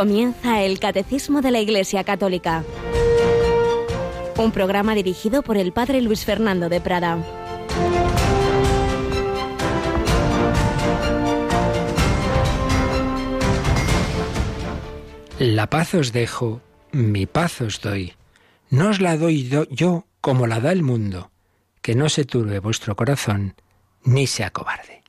Comienza el Catecismo de la Iglesia Católica. Un programa dirigido por el Padre Luis Fernando de Prada. La paz os dejo, mi paz os doy. No os la doy yo como la da el mundo, que no se turbe vuestro corazón, ni se acobarde.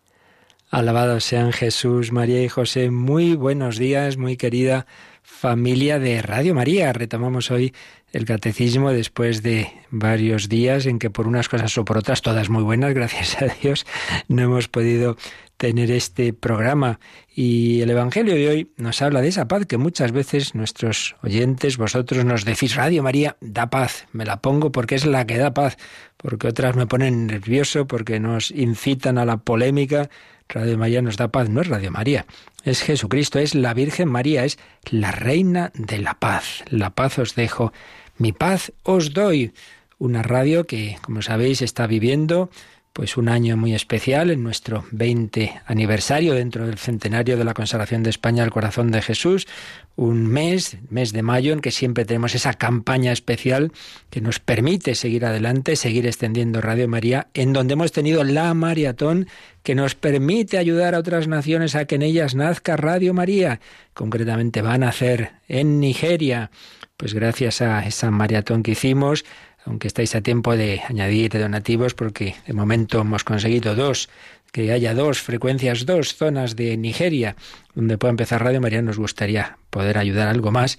Alabados sean Jesús, María y José. Muy buenos días, muy querida familia de Radio María. Retomamos hoy el catecismo después de varios días en que por unas cosas o por otras, todas muy buenas, gracias a Dios, no hemos podido tener este programa. Y el Evangelio de hoy nos habla de esa paz que muchas veces nuestros oyentes, vosotros nos decís, Radio María, da paz, me la pongo porque es la que da paz, porque otras me ponen nervioso, porque nos incitan a la polémica, Radio María nos da paz, no es Radio María, es Jesucristo, es la Virgen María, es la Reina de la Paz. La paz os dejo, mi paz os doy. Una radio que, como sabéis, está viviendo pues un año muy especial en nuestro 20 aniversario dentro del centenario de la consagración de España al corazón de Jesús, un mes, mes de mayo, en que siempre tenemos esa campaña especial que nos permite seguir adelante, seguir extendiendo Radio María, en donde hemos tenido la maratón que nos permite ayudar a otras naciones a que en ellas nazca Radio María. Concretamente van a hacer en Nigeria, pues gracias a esa maratón que hicimos, aunque estáis a tiempo de añadir donativos porque de momento hemos conseguido dos, que haya dos frecuencias, dos zonas de Nigeria donde pueda empezar Radio María, nos gustaría poder ayudar algo más.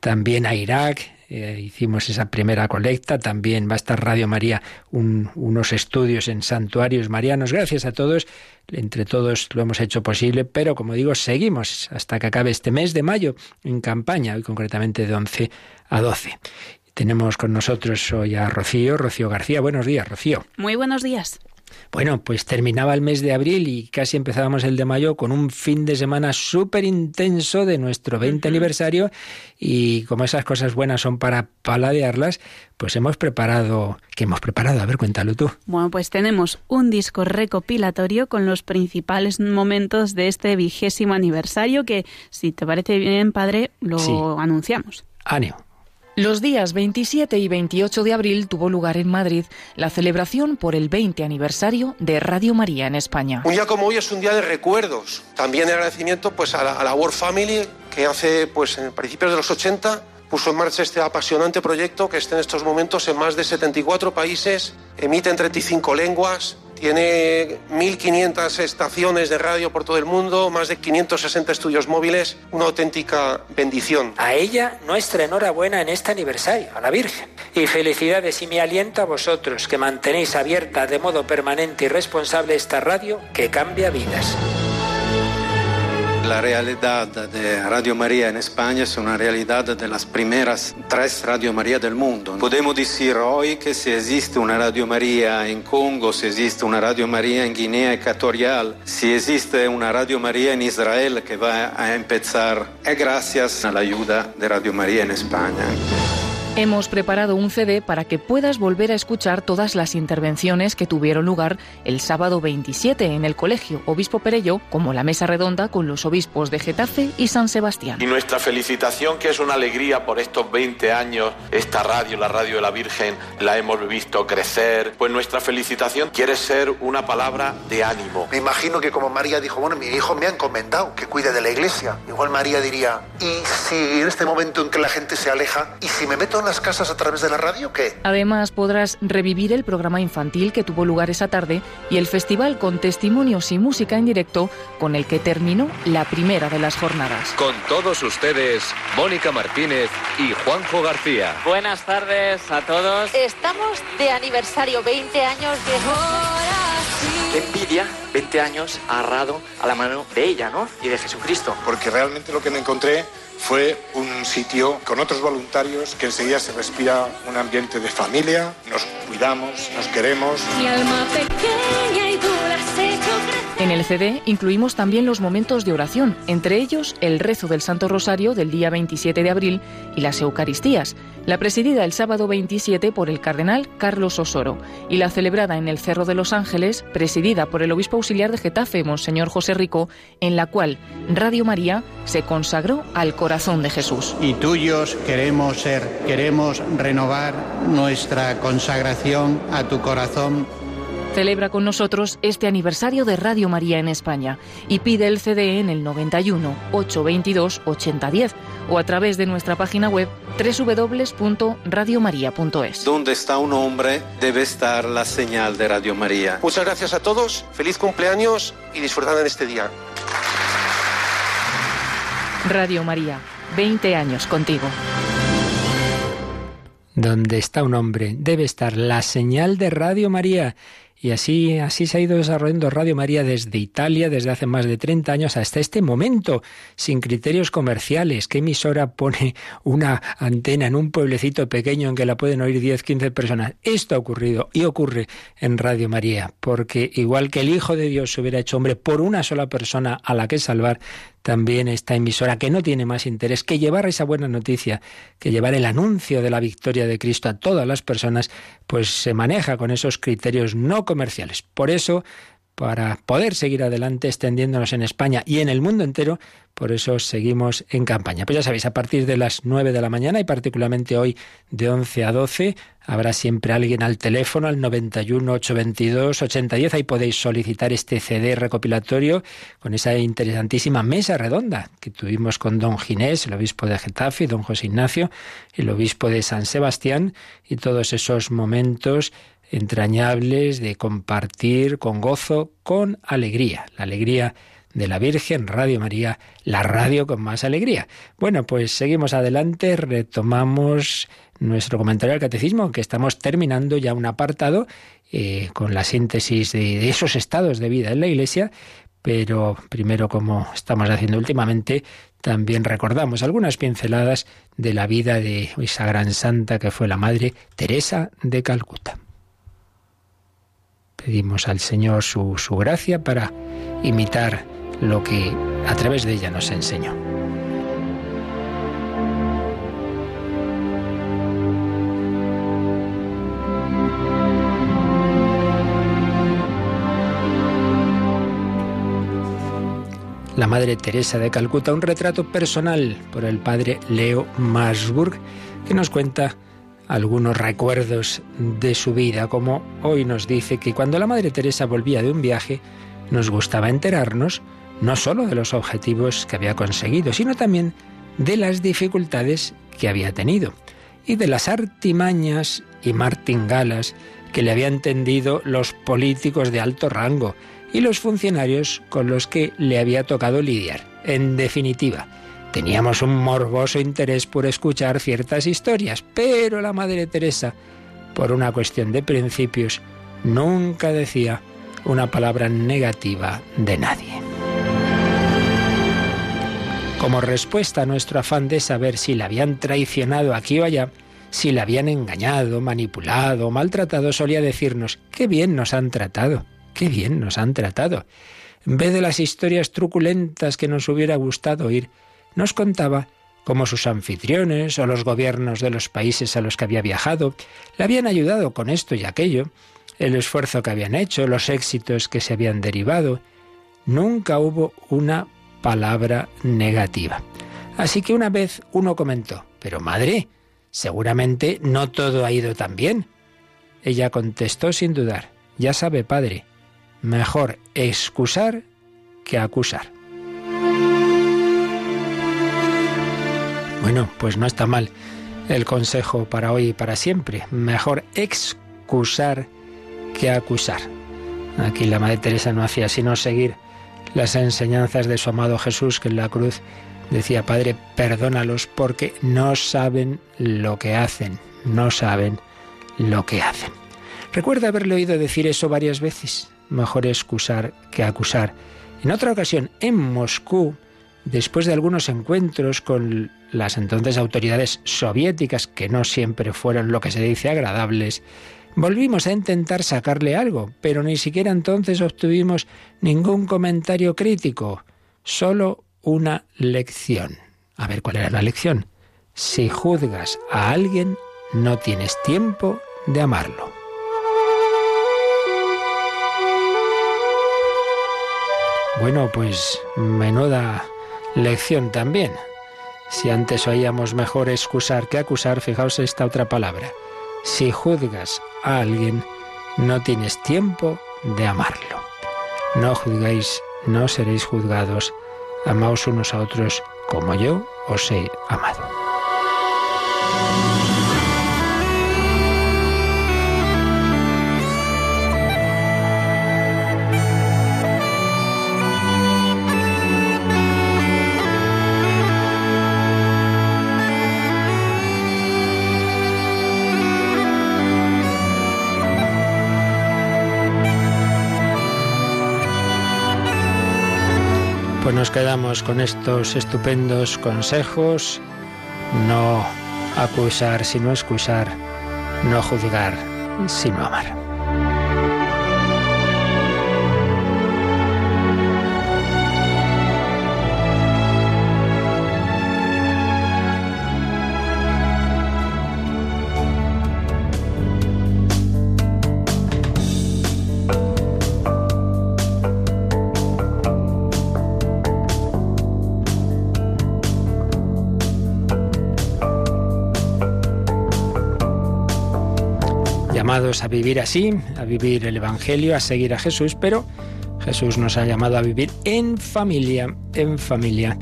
También a Irak, eh, hicimos esa primera colecta, también va a estar Radio María unos estudios en santuarios marianos. Gracias a todos, entre todos lo hemos hecho posible, pero como digo, seguimos hasta que acabe este mes de mayo en campaña, y concretamente de 11 a 12. Tenemos con nosotros hoy a Rocío, Rocío García. Buenos días, Rocío. Muy buenos días. Bueno, pues terminaba el mes de abril y casi empezábamos el de mayo con un fin de semana súper intenso de nuestro 20 aniversario y como esas cosas buenas son para paladearlas, pues hemos preparado, ¿qué hemos preparado? A ver, cuéntalo tú. Bueno, pues tenemos un disco recopilatorio con los principales momentos de este vigésimo aniversario que, si te parece bien, padre, lo anunciamos. Ánimo. Los días 27 y 28 de abril tuvo lugar en Madrid la celebración por el 20 aniversario de Radio María en España. Un día como hoy es un día de recuerdos, también de agradecimiento pues, a, la, World Family que hace pues, en principios de los 80 puso en marcha este apasionante proyecto que está en estos momentos en más de 74 países, emite en 35 lenguas, tiene 1.500 estaciones de radio por todo el mundo, más de 560 estudios móviles, una auténtica bendición. A ella nuestra enhorabuena en este aniversario, a la Virgen. Y felicidades y me aliento a vosotros que mantenéis abierta de modo permanente y responsable esta radio que cambia vidas. La realidad de Radio María en España es una realidad de las primeras tres Radio María del mundo. Podemos decir hoy que si existe una Radio María en Congo, si existe una Radio María en Guinea Ecuatorial, si existe una Radio María en Israel que va a empezar, es gracias a la ayuda de Radio María en España. Hemos preparado un CD para que puedas volver a escuchar todas las intervenciones que tuvieron lugar el sábado 27 en el Colegio Obispo Perello, como la mesa redonda con los obispos de Getafe y San Sebastián. Y nuestra felicitación, que es una alegría por estos 20 años, esta radio, la radio de la Virgen, la hemos visto crecer. Pues nuestra felicitación quiere ser una palabra de ánimo. Me imagino que como María dijo, bueno, mi hijo me ha encomendado que cuide de la iglesia. Igual María diría, ¿y si en este momento en que la gente se aleja, y si me meto en las casas a través de la radio qué? Además, podrás revivir el programa infantil que tuvo lugar esa tarde y el festival con testimonios y música en directo con el que terminó la primera de las jornadas. Con todos ustedes, Mónica Martínez y Juanjo García. Buenas tardes a todos. Estamos de aniversario, 20 años de... Qué envidia, 20 años agarrado a la mano de ella, ¿no? Y de Jesucristo. Porque realmente lo que me encontré fue un sitio con otros voluntarios que enseguida se respira un ambiente de familia, nos cuidamos, nos queremos. En el CD incluimos también los momentos de oración, entre ellos el rezo del Santo Rosario del día 27 de abril y las Eucaristías, la presidida el sábado 27 por el cardenal Carlos Osoro y la celebrada en el Cerro de los Ángeles, presidida por el obispo auxiliar de Getafe, Monseñor José Rico, en la cual Radio María se consagró al corazón de Jesús. Y tuyos queremos ser, queremos renovar nuestra consagración a tu corazón Celebra con nosotros este aniversario de Radio María en España y pide el CD en el 91 822 8010 o a través de nuestra página web www.radiomaria.es. Donde está un hombre debe estar la señal de Radio María. Muchas gracias a todos, feliz cumpleaños y disfrutad en este día. Radio María, 20 años contigo. Donde está un hombre debe estar la señal de Radio María y así, así se ha ido desarrollando Radio María desde Italia, desde hace más de 30 años hasta este momento, sin criterios comerciales. ¿Qué emisora pone una antena en un pueblecito pequeño en que la pueden oír 10, 15 personas? Esto ha ocurrido y ocurre en Radio María, porque igual que el Hijo de Dios se hubiera hecho hombre por una sola persona a la que salvar, también esta emisora que no tiene más interés que llevar esa buena noticia, que llevar el anuncio de la victoria de Cristo a todas las personas, pues se maneja con esos criterios no comerciales. Por eso, para poder seguir adelante extendiéndonos en España y en el mundo entero, por eso seguimos en campaña. Pues ya sabéis, a partir de las 9 de la mañana y particularmente hoy de 11 a 12, habrá siempre alguien al teléfono al 91 822 8010. Ahí podéis solicitar este CD recopilatorio con esa interesantísima mesa redonda que tuvimos con don Ginés, el obispo de Getafe, don José Ignacio, el obispo de San Sebastián y todos esos momentos entrañables de compartir con gozo, con alegría. La alegría de la Virgen, Radio María, la radio con más alegría. Bueno, pues seguimos adelante, retomamos nuestro comentario al catecismo, que estamos terminando ya un apartado eh, con la síntesis de, esos estados de vida en la Iglesia, pero primero, como estamos haciendo últimamente, también recordamos algunas pinceladas de la vida de esa gran santa que fue la Madre Teresa de Calcuta. Pedimos al Señor su, su gracia para imitar lo que a través de ella nos enseñó. La Madre Teresa de Calcuta, un retrato personal por el padre Leo Masburg, que nos cuenta algunos recuerdos de su vida, como hoy nos dice que cuando la Madre Teresa volvía de un viaje, nos gustaba enterarnos no sólo de los objetivos que había conseguido, sino también de las dificultades que había tenido y de las artimañas y martingalas que le habían tendido los políticos de alto rango y los funcionarios con los que le había tocado lidiar. En definitiva, teníamos un morboso interés por escuchar ciertas historias, pero la Madre Teresa, por una cuestión de principios, nunca decía una palabra negativa de nadie. Como respuesta a nuestro afán de saber si la habían traicionado aquí o allá, si la habían engañado, manipulado, maltratado, solía decirnos, qué bien nos han tratado, qué bien nos han tratado. En vez de las historias truculentas que nos hubiera gustado oír, nos contaba cómo sus anfitriones o los gobiernos de los países a los que había viajado le habían ayudado con esto y aquello, el esfuerzo que habían hecho, los éxitos que se habían derivado. Nunca hubo una palabra negativa. Así que una vez uno comentó, pero madre, seguramente no todo ha ido tan bien. Ella contestó sin dudar, ya sabe, padre, mejor excusar que acusar. Bueno, pues no está mal el consejo para hoy y para siempre. Mejor excusar que acusar. Aquí la Madre Teresa no hacía sino seguir las enseñanzas de su amado Jesús, que en la cruz decía, Padre, perdónalos porque no saben lo que hacen, no saben lo que hacen. Recuerda haberle oído decir eso varias veces, mejor excusar que acusar. En otra ocasión, en Moscú, después de algunos encuentros con las entonces autoridades soviéticas, que no siempre fueron lo que se dice agradables, Volvimos a intentar sacarle algo, pero ni siquiera entonces obtuvimos ningún comentario crítico, solo una lección. A ver, ¿cuál era la lección? Si juzgas a alguien, no tienes tiempo de amarlo. Bueno, pues menuda lección también. Si antes oíamos mejor excusar que acusar, fijaos esta otra palabra. Si juzgas a alguien, no tienes tiempo de amarlo. No juzgáis, no seréis juzgados. Amaos unos a otros como yo os he amado. Nos quedamos con estos estupendos consejos. No acusar sino excusar, no juzgar sino amar. A vivir así, a vivir el Evangelio, a seguir a Jesús, pero Jesús nos ha llamado a vivir en familia, en familia.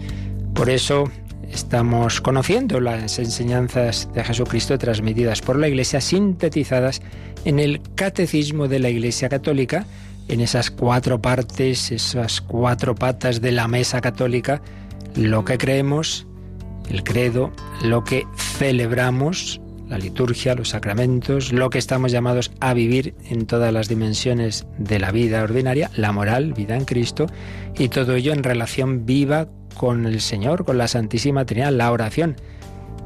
Por eso estamos conociendo las enseñanzas de Jesucristo transmitidas por la Iglesia, sintetizadas en el Catecismo de la Iglesia Católica, en esas cuatro partes, esas cuatro patas de la mesa católica, lo que creemos, el credo, lo que celebramos, la liturgia, los sacramentos, lo que estamos llamados a vivir en todas las dimensiones de la vida ordinaria, la moral, vida en Cristo, y todo ello en relación viva con el Señor, con la Santísima Trinidad, la oración.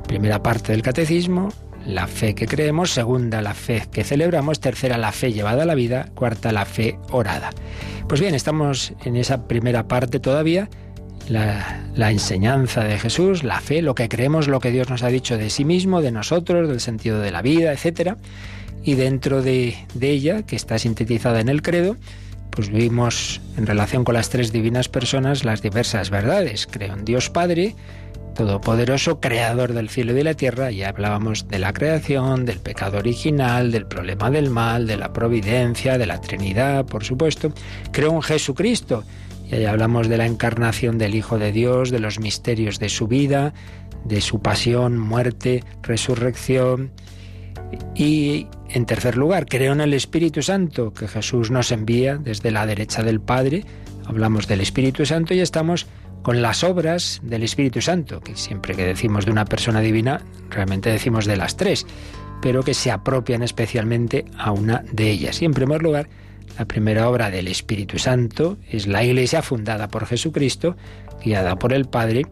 Primera parte del catecismo, la fe que creemos, segunda la fe que celebramos, tercera la fe llevada a la vida, cuarta la fe orada. Pues bien, estamos en esa primera parte todavía la, enseñanza de Jesús, la fe, lo que creemos, lo que Dios nos ha dicho de sí mismo, de nosotros, del sentido de la vida, etc. Y dentro de, de ella, que está sintetizada en el credo, pues vimos en relación con las tres divinas personas las diversas verdades. Creo en Dios Padre, Todopoderoso, Creador del cielo y de la tierra, y hablábamos de la creación, del pecado original, del problema del mal, de la providencia, de la Trinidad, por supuesto. Creo en Jesucristo, y ahí hablamos de la encarnación del Hijo de Dios, de los misterios de su vida, de su pasión, muerte, resurrección. Y en tercer lugar, creo en el Espíritu Santo que Jesús nos envía desde la derecha del Padre. Hablamos del Espíritu Santo y estamos con las obras del Espíritu Santo, que siempre que decimos de una persona divina, realmente decimos de las tres, pero que se apropian especialmente a una de ellas. Y en primer lugar, la primera obra del Espíritu Santo es la Iglesia fundada por Jesucristo, guiada por el Padre.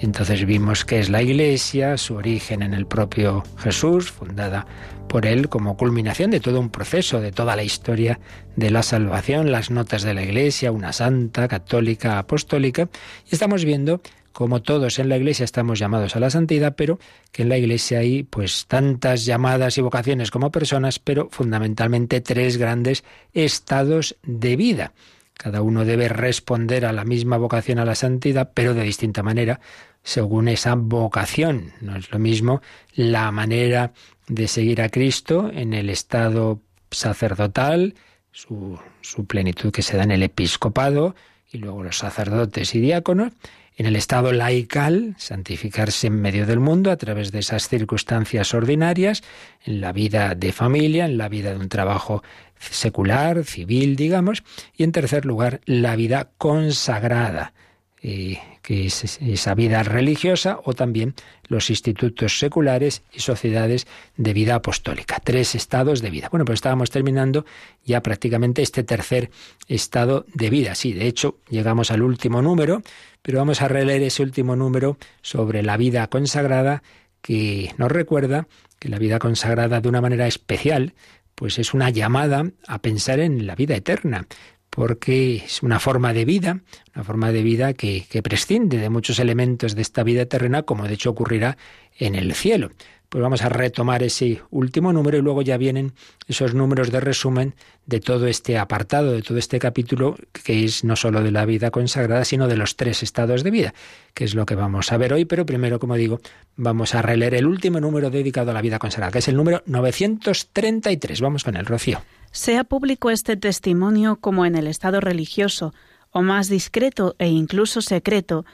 Entonces vimos que es la Iglesia, su origen en el propio Jesús, fundada por él como culminación de todo un proceso, de toda la historia de la salvación, las notas de la Iglesia, una santa, católica, apostólica. Y estamos viendo como todos en la Iglesia estamos llamados a la santidad, pero que en la Iglesia hay pues tantas llamadas y vocaciones como personas, pero fundamentalmente tres grandes estados de vida. Cada uno debe responder a la misma vocación a la santidad, pero de distinta manera, según esa vocación. No es lo mismo la manera de seguir a Cristo en el estado sacerdotal, su, su plenitud que se da en el episcopado, y luego los sacerdotes y diáconos, en el estado laical, santificarse en medio del mundo a través de esas circunstancias ordinarias, en la vida de familia, en la vida de un trabajo secular, civil, digamos, y en tercer lugar, la vida consagrada, eh, que es esa vida religiosa, o también los institutos seculares y sociedades de vida apostólica. Tres estados de vida. Bueno, pues estábamos terminando ya prácticamente este tercer estado de vida. Sí, de hecho, llegamos al último número, pero vamos a releer ese último número sobre la vida consagrada que nos recuerda que la vida consagrada de una manera especial pues es una llamada a pensar en la vida eterna, porque es una forma de vida, una forma de vida que, que prescinde de muchos elementos de esta vida terrena, como de hecho ocurrirá en el cielo. Pues vamos a retomar ese último número y luego ya vienen esos números de resumen de todo este apartado, de todo este capítulo, que es no solo de la vida consagrada, sino de los tres estados de vida, que es lo que vamos a ver hoy. Pero primero, como digo, vamos a releer el último número dedicado a la vida consagrada, que es el número 933. Vamos con el Rocío. Sea público este testimonio como en el estado religioso, o más discreto e incluso secreto,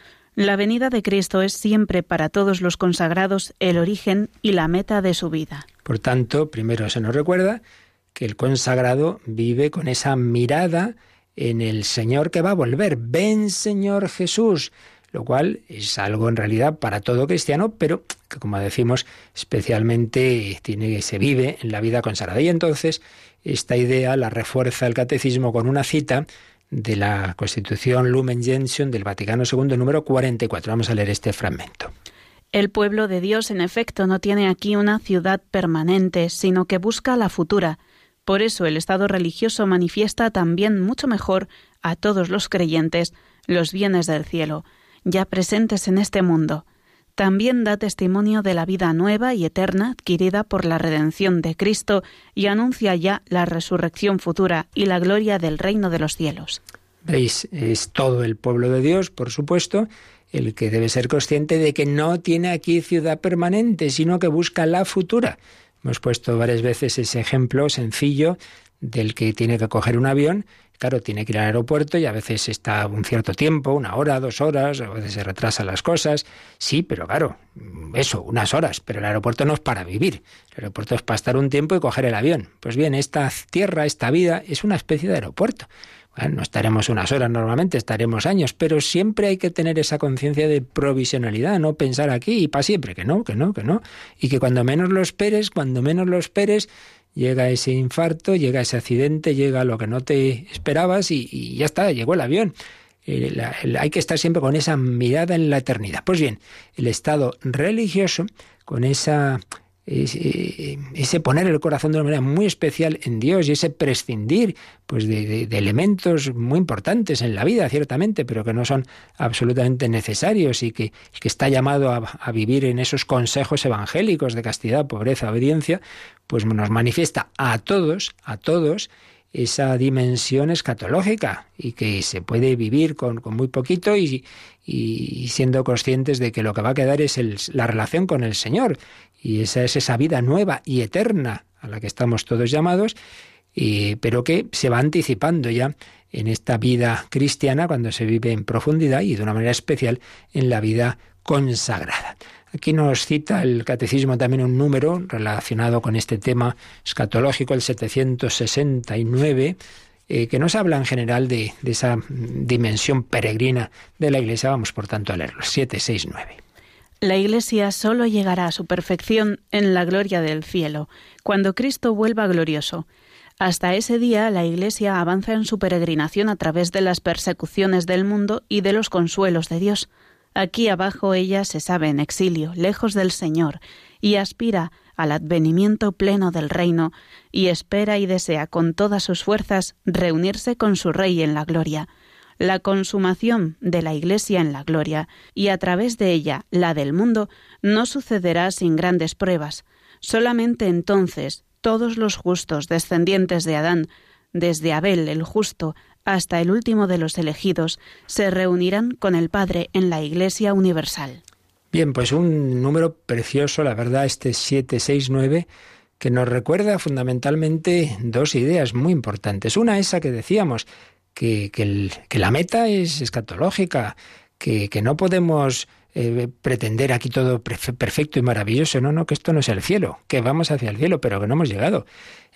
la venida de Cristo es siempre para todos los consagrados el origen y la meta de su vida. Por tanto, primero se nos recuerda que el consagrado vive con esa mirada en el Señor que va a volver. Ven Señor Jesús, lo cual es algo en realidad para todo cristiano, pero que como decimos especialmente tiene, se vive en la vida consagrada. Y entonces esta idea la refuerza el catecismo con una cita de la Constitución Lumen Gentium del Vaticano II, número 44. Vamos a leer este fragmento. El pueblo de Dios, en efecto, no tiene aquí una ciudad permanente, sino que busca la futura. Por eso el Estado religioso manifiesta también mucho mejor a todos los creyentes los bienes del cielo, ya presentes en este mundo también da testimonio de la vida nueva y eterna adquirida por la redención de Cristo y anuncia ya la resurrección futura y la gloria del reino de los cielos. Veis, es todo el pueblo de Dios, por supuesto, el que debe ser consciente de que no tiene aquí ciudad permanente, sino que busca la futura. Hemos puesto varias veces ese ejemplo sencillo del que tiene que coger un avión Claro, tiene que ir al aeropuerto y a veces está un cierto tiempo, una hora, dos horas, a veces se retrasan las cosas. Sí, pero claro, eso, unas horas. Pero el aeropuerto no es para vivir. El aeropuerto es para estar un tiempo y coger el avión. Pues bien, esta tierra, esta vida, es una especie de aeropuerto. Bueno, no estaremos unas horas normalmente, estaremos años, pero siempre hay que tener esa conciencia de provisionalidad, no pensar aquí y para siempre, que no, que no, que no. Y que cuando menos lo esperes, cuando menos lo esperes, llega ese infarto, llega ese accidente, llega lo que no te esperabas y, ya está, llegó el avión. Hay que estar siempre con esa mirada en la eternidad. Pues bien, el estado religioso, con esa ese, poner el corazón de una manera muy especial en Dios y ese prescindir pues de, elementos muy importantes en la vida, ciertamente, pero que no son absolutamente necesarios y que, está llamado a, vivir en esos consejos evangélicos de castidad, pobreza, obediencia, pues nos manifiesta a todos, a todos, esa dimensión escatológica y que se puede vivir con, muy poquito y, siendo conscientes de que lo que va a quedar es la relación con el Señor y esa es esa vida nueva y eterna a la que estamos todos llamados, pero que se va anticipando ya en esta vida cristiana cuando se vive en profundidad y de una manera especial en la vida consagrada. Aquí nos cita el catecismo también un número relacionado con este tema escatológico, el 769, eh, que nos habla en general de, de, esa dimensión peregrina de la Iglesia. Vamos, por tanto, a leerlo. 769. La Iglesia solo llegará a su perfección en la gloria del cielo, cuando Cristo vuelva glorioso. Hasta ese día la Iglesia avanza en su peregrinación a través de las persecuciones del mundo y de los consuelos de Dios. Aquí abajo ella se sabe en exilio, lejos del Señor, y aspira al advenimiento pleno del reino, y espera y desea con todas sus fuerzas reunirse con su Rey en la gloria, la consumación de la Iglesia en la gloria, y a través de ella la del mundo, no sucederá sin grandes pruebas. Solamente entonces todos los justos descendientes de Adán, desde Abel el justo hasta el último de los elegidos, se reunirán con el Padre en la Iglesia Universal. Bien, pues un número precioso, la verdad, este 769, que nos recuerda fundamentalmente dos ideas muy importantes. Una, esa que decíamos, que, que, la meta es escatológica, que, que no podemos eh, pretender aquí todo perfecto y maravilloso. No, no, que esto no es el cielo, que vamos hacia el cielo, pero que no hemos llegado.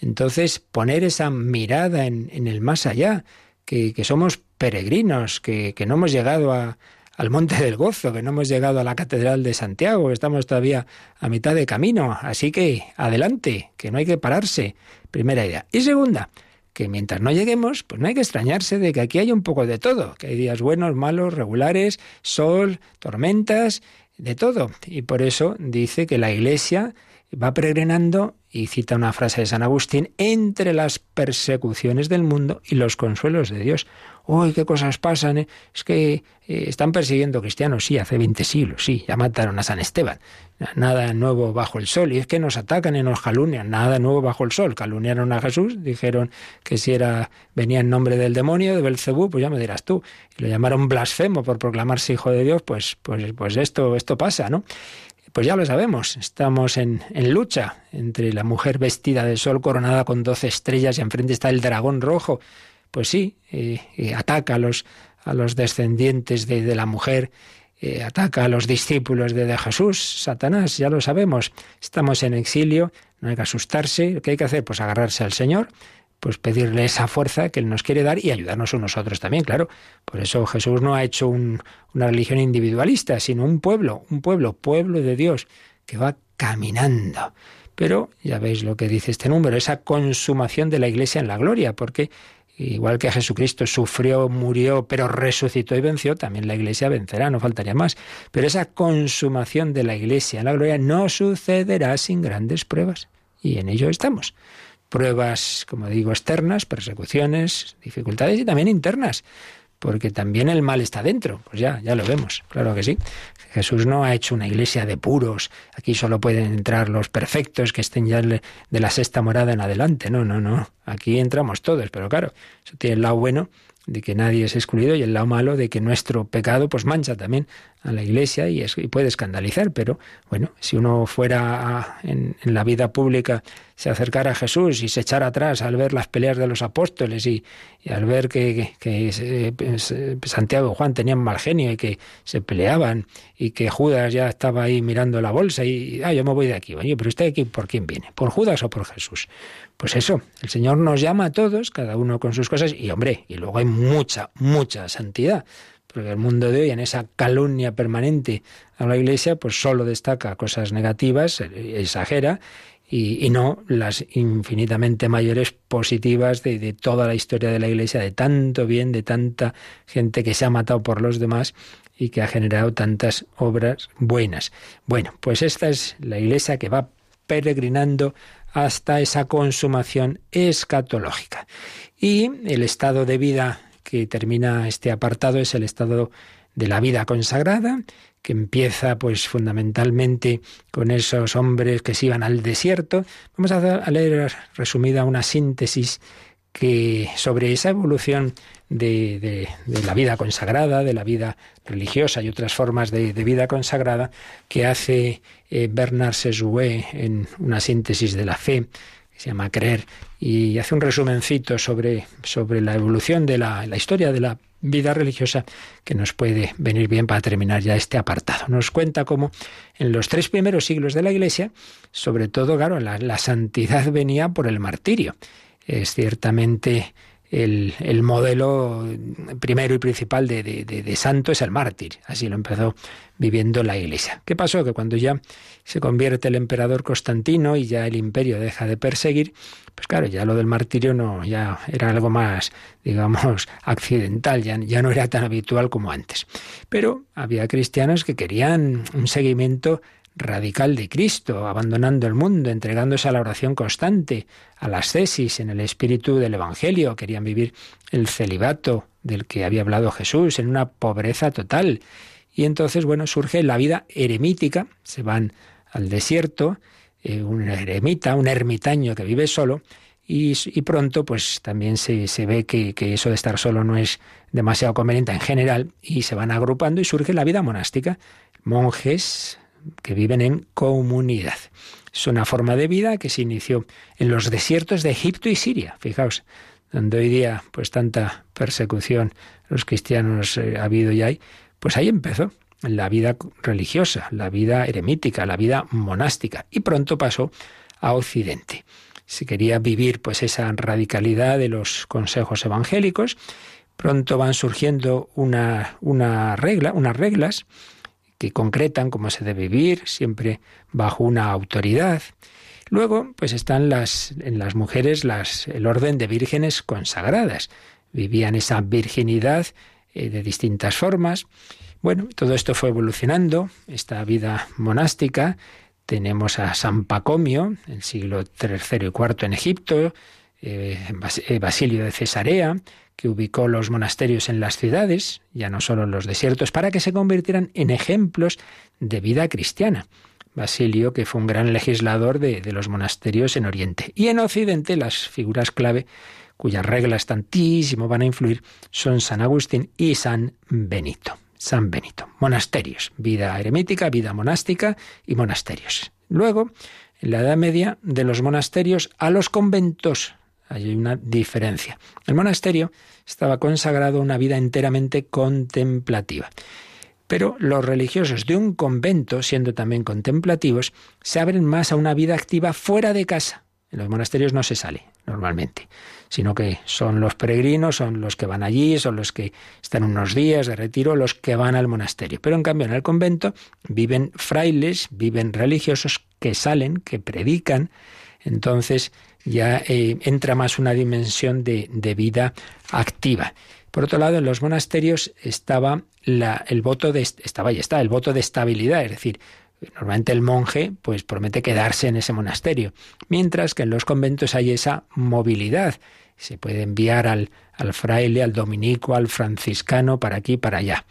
Entonces, poner esa mirada en, en el más allá, que, somos peregrinos, que, no hemos llegado al Monte del Gozo, que no hemos llegado a la Catedral de Santiago, que estamos todavía a mitad de camino. Así que adelante, que no hay que pararse. Primera idea. Y segunda, que mientras no lleguemos, pues no hay que extrañarse de que aquí hay un poco de todo, que hay días buenos, malos, regulares, sol, tormentas, de todo. Y por eso dice que la Iglesia va peregrinando y cita una frase de San Agustín, entre las persecuciones del mundo y los consuelos de Dios. ¡Uy, qué cosas pasan! Eh! Es que eh, están persiguiendo cristianos, sí, hace 20 siglos, sí, ya mataron a San Esteban. Nada nuevo bajo el sol. Y es que nos atacan y nos calunian, nada nuevo bajo el sol. Caluniaron a Jesús, dijeron que si era venía en nombre del demonio, de Belcebú, pues ya me dirás tú. Y lo llamaron blasfemo por proclamarse hijo de Dios, pues, pues, pues esto, esto pasa, ¿no? Pues ya lo sabemos, estamos en, lucha entre la mujer vestida de sol coronada con doce estrellas y enfrente está el dragón rojo. Pues sí, eh, eh, ataca a los, a los descendientes de, la mujer, eh, ataca a los discípulos de, de, Jesús, Satanás, ya lo sabemos. Estamos en exilio, no hay que asustarse. ¿Qué hay que hacer? Pues agarrarse al Señor, pues pedirle esa fuerza que Él nos quiere dar y ayudarnos a otros también, claro. Por eso Jesús no ha hecho una religión individualista, sino un pueblo, un pueblo, pueblo de Dios, que va caminando. Pero ya veis lo que dice este número, esa consumación de la Iglesia en la gloria, porque igual que Jesucristo sufrió, murió, pero resucitó y venció, también la Iglesia vencerá, no faltaría más. Pero esa consumación de la Iglesia en la gloria no sucederá sin grandes pruebas. Y en ello estamos pruebas, como digo, externas, persecuciones, dificultades y también internas, porque también el mal está dentro. Pues ya, ya lo vemos, claro que sí. Jesús no ha hecho una iglesia de puros, aquí solo pueden entrar los perfectos que estén ya de la sexta morada en adelante. No, no, no. Aquí entramos todos, pero claro, eso tiene el lado bueno de que nadie es excluido y el lado malo de que nuestro pecado pues mancha también a la iglesia y, es, y puede escandalizar, pero bueno, si uno fuera en, en, la vida pública se acercara a Jesús y se echara atrás al ver las peleas de los apóstoles y, al ver que, Santiago y Juan tenían mal genio y que se peleaban y que Judas ya estaba ahí mirando la bolsa y, ah, yo me voy de aquí. Pero usted aquí, ¿por quién viene? ¿Por Judas o por Jesús? Pues eso, el Señor nos llama a todos, cada uno con sus cosas, y hombre, y luego hay mucha, mucha santidad porque el mundo de hoy, en esa calumnia permanente a la Iglesia, pues solo destaca cosas negativas, exagera, y, no las infinitamente mayores positivas de, toda la historia de la Iglesia, de tanto bien, de tanta gente que se ha matado por los demás y que ha generado tantas obras buenas. Bueno, pues esta es la Iglesia que va peregrinando hasta esa consumación escatológica. Y el estado de vida que termina este apartado es el estado de la vida consagrada, que empieza pues fundamentalmente con esos hombres que se iban al desierto. Vamos a, leer resumida una síntesis que sobre esa evolución de, la vida consagrada, de la vida religiosa y otras formas de, vida consagrada que hace eh, Bernard Sesoué en una síntesis de la fe que se llama Creer y hace un resumencito sobre, sobre la evolución de la, la historia de la vida religiosa que nos puede venir bien para terminar ya este apartado. Nos cuenta cómo en los tres primeros siglos de la Iglesia, sobre todo, claro, la, santidad venía por el martirio. Es ciertamente el, modelo primero y principal de, de, santo es el mártir. Así lo empezó viviendo la Iglesia. ¿Qué pasó? Que cuando ya se convierte el emperador Constantino y ya el imperio deja de perseguir, pues claro, ya lo del martirio no, ya era algo más, digamos, accidental, ya, ya no era tan habitual como antes. Pero había cristianos que querían un seguimiento radical de Cristo, abandonando el mundo, entregándose a la oración constante, a las tesis en el espíritu del Evangelio, querían vivir el celibato del que había hablado Jesús, en una pobreza total. Y entonces, bueno, surge la vida eremítica, se van al desierto, eh, un eremita, un ermitaño que vive solo, y, pronto pues también se, se ve que, que, eso de estar solo no es demasiado conveniente en general, y se van agrupando y surge la vida monástica. Monjes que viven en comunidad. Es una forma de vida que se inició en los desiertos de Egipto y Siria, fijaos, donde hoy día pues tanta persecución los cristianos eh, ha habido y hay, pues ahí empezó la vida religiosa, la vida eremítica, la vida monástica, y pronto pasó a Occidente. Se quería vivir pues esa radicalidad de los consejos evangélicos, pronto van surgiendo una, una regla, unas reglas que concretan cómo se debe vivir, siempre bajo una autoridad. Luego, pues están las, en las mujeres las, el orden de vírgenes consagradas. Vivían esa virginidad eh, de distintas formas. Bueno, todo esto fue evolucionando, esta vida monástica tenemos a San Pacomio, el siglo III y IV en Egipto, eh, eh, Basilio de Cesarea, que ubicó los monasterios en las ciudades, ya no solo en los desiertos, para que se convirtieran en ejemplos de vida cristiana. Basilio, que fue un gran legislador de, de los monasterios en Oriente. Y en Occidente las figuras clave cuyas reglas tantísimo van a influir son San Agustín y San Benito. San Benito. Monasterios, vida eremítica, vida monástica y monasterios. Luego, en la Edad Media, de los monasterios a los conventos. Hay una diferencia. El monasterio estaba consagrado a una vida enteramente contemplativa. Pero los religiosos de un convento, siendo también contemplativos, se abren más a una vida activa fuera de casa. En los monasterios no se sale normalmente sino que son los peregrinos, son los que van allí, son los que están unos días de retiro, los que van al monasterio. Pero en cambio en el convento viven frailes, viven religiosos que salen, que predican, entonces ya eh, entra más una dimensión de, vida activa. Por otro lado, en los monasterios estaba el voto de estaba y está el voto de estabilidad, es decir, Normalmente el monje pues promete quedarse en ese monasterio, mientras que en los conventos hay esa movilidad. Se puede enviar al, al fraile, al dominico, al franciscano, para aquí, para allá.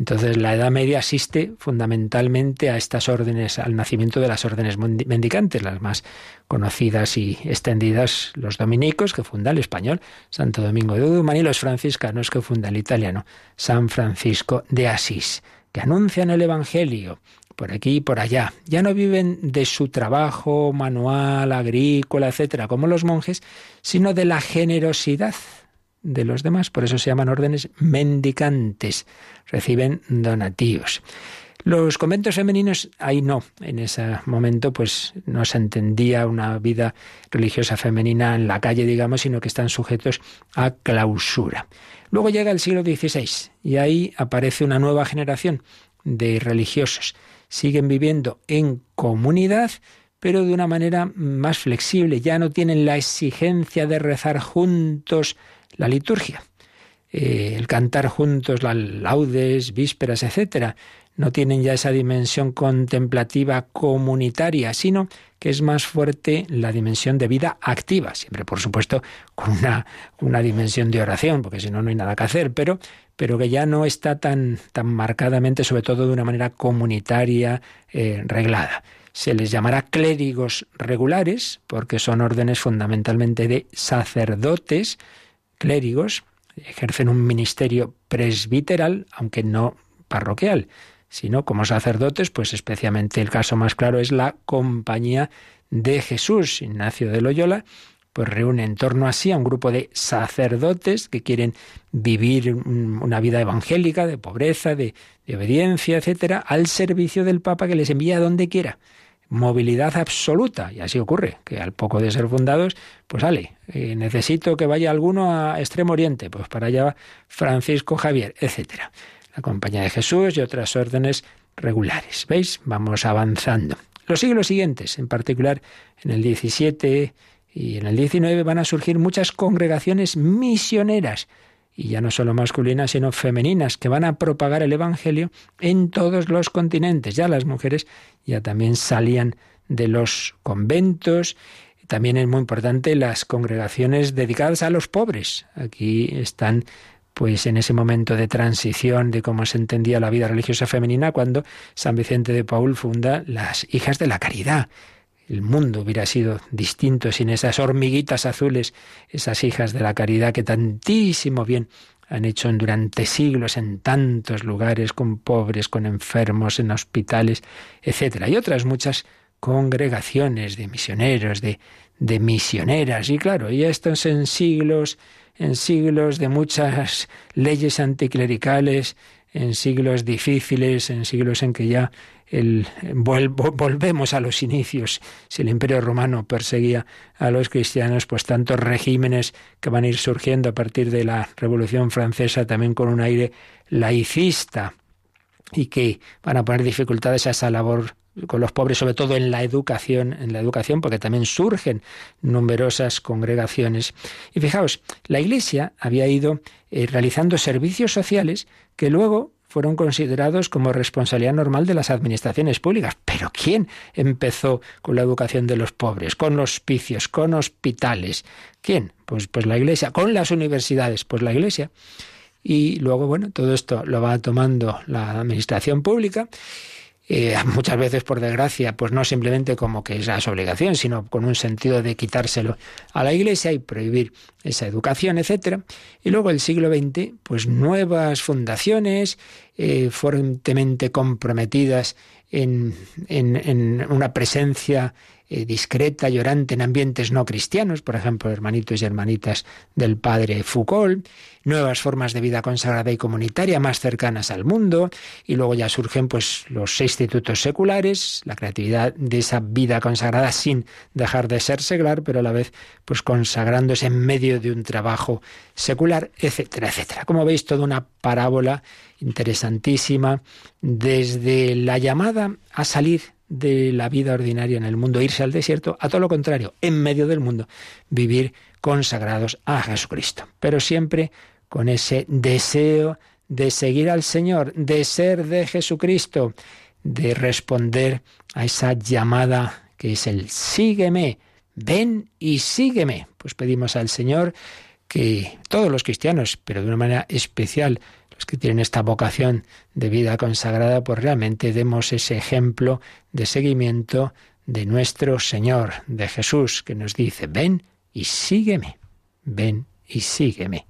Entonces la Edad Media asiste fundamentalmente a estas órdenes, al nacimiento de las órdenes mendicantes, las más conocidas y extendidas, los dominicos, que funda el español, Santo Domingo de Udumán, y los franciscanos, que funda el italiano, San Francisco de Asís, que anuncian el Evangelio, por aquí y por allá. Ya no viven de su trabajo manual, agrícola, etcétera, como los monjes, sino de la generosidad de los demás. Por eso se llaman órdenes mendicantes. Reciben donativos. Los conventos femeninos, ahí no, en ese momento pues no se entendía una vida religiosa femenina en la calle, digamos, sino que están sujetos a clausura. Luego llega el siglo XVI y ahí aparece una nueva generación de religiosos siguen viviendo en comunidad, pero de una manera más flexible. Ya no tienen la exigencia de rezar juntos la liturgia, eh, el cantar juntos las laudes, vísperas, etcétera. No tienen ya esa dimensión contemplativa comunitaria, sino que es más fuerte la dimensión de vida activa, siempre por supuesto con una, una dimensión de oración, porque si no, no hay nada que hacer, pero pero que ya no está tan, tan marcadamente, sobre todo de una manera comunitaria, eh, reglada. Se les llamará clérigos regulares, porque son órdenes fundamentalmente de sacerdotes, clérigos, ejercen un ministerio presbiteral, aunque no parroquial, sino como sacerdotes, pues especialmente el caso más claro es la compañía de Jesús, Ignacio de Loyola, pues reúne en torno a sí a un grupo de sacerdotes que quieren vivir una vida evangélica, de pobreza, de, obediencia, etcétera, al servicio del Papa que les envía donde quiera. Movilidad absoluta, y así ocurre, que al poco de ser fundados, pues sale, eh, necesito que vaya alguno a Extremo Oriente, pues para allá va Francisco Javier, etcétera. La Compañía de Jesús y otras órdenes regulares. ¿Veis? Vamos avanzando. Los siglos siguientes, en particular en el 17, y en el 19 van a surgir muchas congregaciones misioneras, y ya no solo masculinas, sino femeninas, que van a propagar el Evangelio en todos los continentes. Ya las mujeres ya también salían de los conventos. También es muy importante las congregaciones dedicadas a los pobres. Aquí están pues en ese momento de transición de cómo se entendía la vida religiosa femenina cuando San Vicente de Paul funda las Hijas de la Caridad, el mundo hubiera sido distinto sin esas hormiguitas azules, esas hijas de la caridad que tantísimo bien han hecho durante siglos en tantos lugares, con pobres, con enfermos, en hospitales, etcétera, y otras muchas congregaciones de misioneros, de, de misioneras, y claro, y estos en siglos, en siglos de muchas leyes anticlericales, en siglos difíciles, en siglos en que ya volvemos a los inicios. Si el Imperio Romano perseguía a los cristianos, pues tantos regímenes que van a ir surgiendo a partir de la Revolución Francesa, también con un aire laicista, y que van a poner dificultades a esa labor con los pobres, sobre todo en la educación, en la educación, porque también surgen numerosas congregaciones. Y fijaos, la Iglesia había ido eh, realizando servicios sociales que luego fueron considerados como responsabilidad normal de las administraciones públicas. Pero ¿quién empezó con la educación de los pobres, con hospicios, con hospitales? ¿Quién? Pues, pues la Iglesia. ¿Con las universidades? Pues la Iglesia. Y luego, bueno, todo esto lo va tomando la administración pública eh, muchas veces por desgracia, pues no simplemente como que es la obligación, sino con un sentido de quitárselo a la Iglesia y prohibir esa educación, etcétera. Y luego el siglo XX, pues nuevas fundaciones eh, fuertemente comprometidas en, en una presencia eh, discreta, llorante en ambientes no cristianos, por ejemplo, hermanitos y hermanitas del padre Foucault, nuevas formas de vida consagrada y comunitaria más cercanas al mundo, y luego ya surgen pues los institutos seculares, la creatividad de esa vida consagrada sin dejar de ser seglar, pero a la vez pues consagrándose en medio de un trabajo secular, etcétera, etcétera. Como veis, toda una parábola interesantísima desde la llamada a salir de la vida ordinaria en el mundo, irse al desierto, a todo lo contrario, en medio del mundo, vivir consagrados a Jesucristo. Pero siempre con ese deseo de seguir al Señor, de ser de Jesucristo, de responder a esa llamada que es el sígueme, ven y sígueme. Pues pedimos al Señor que todos los cristianos, pero de una manera especial que tienen esta vocación de vida consagrada, pues realmente demos ese ejemplo de seguimiento de nuestro Señor, de Jesús, que nos dice, ven y sígueme, ven y sígueme.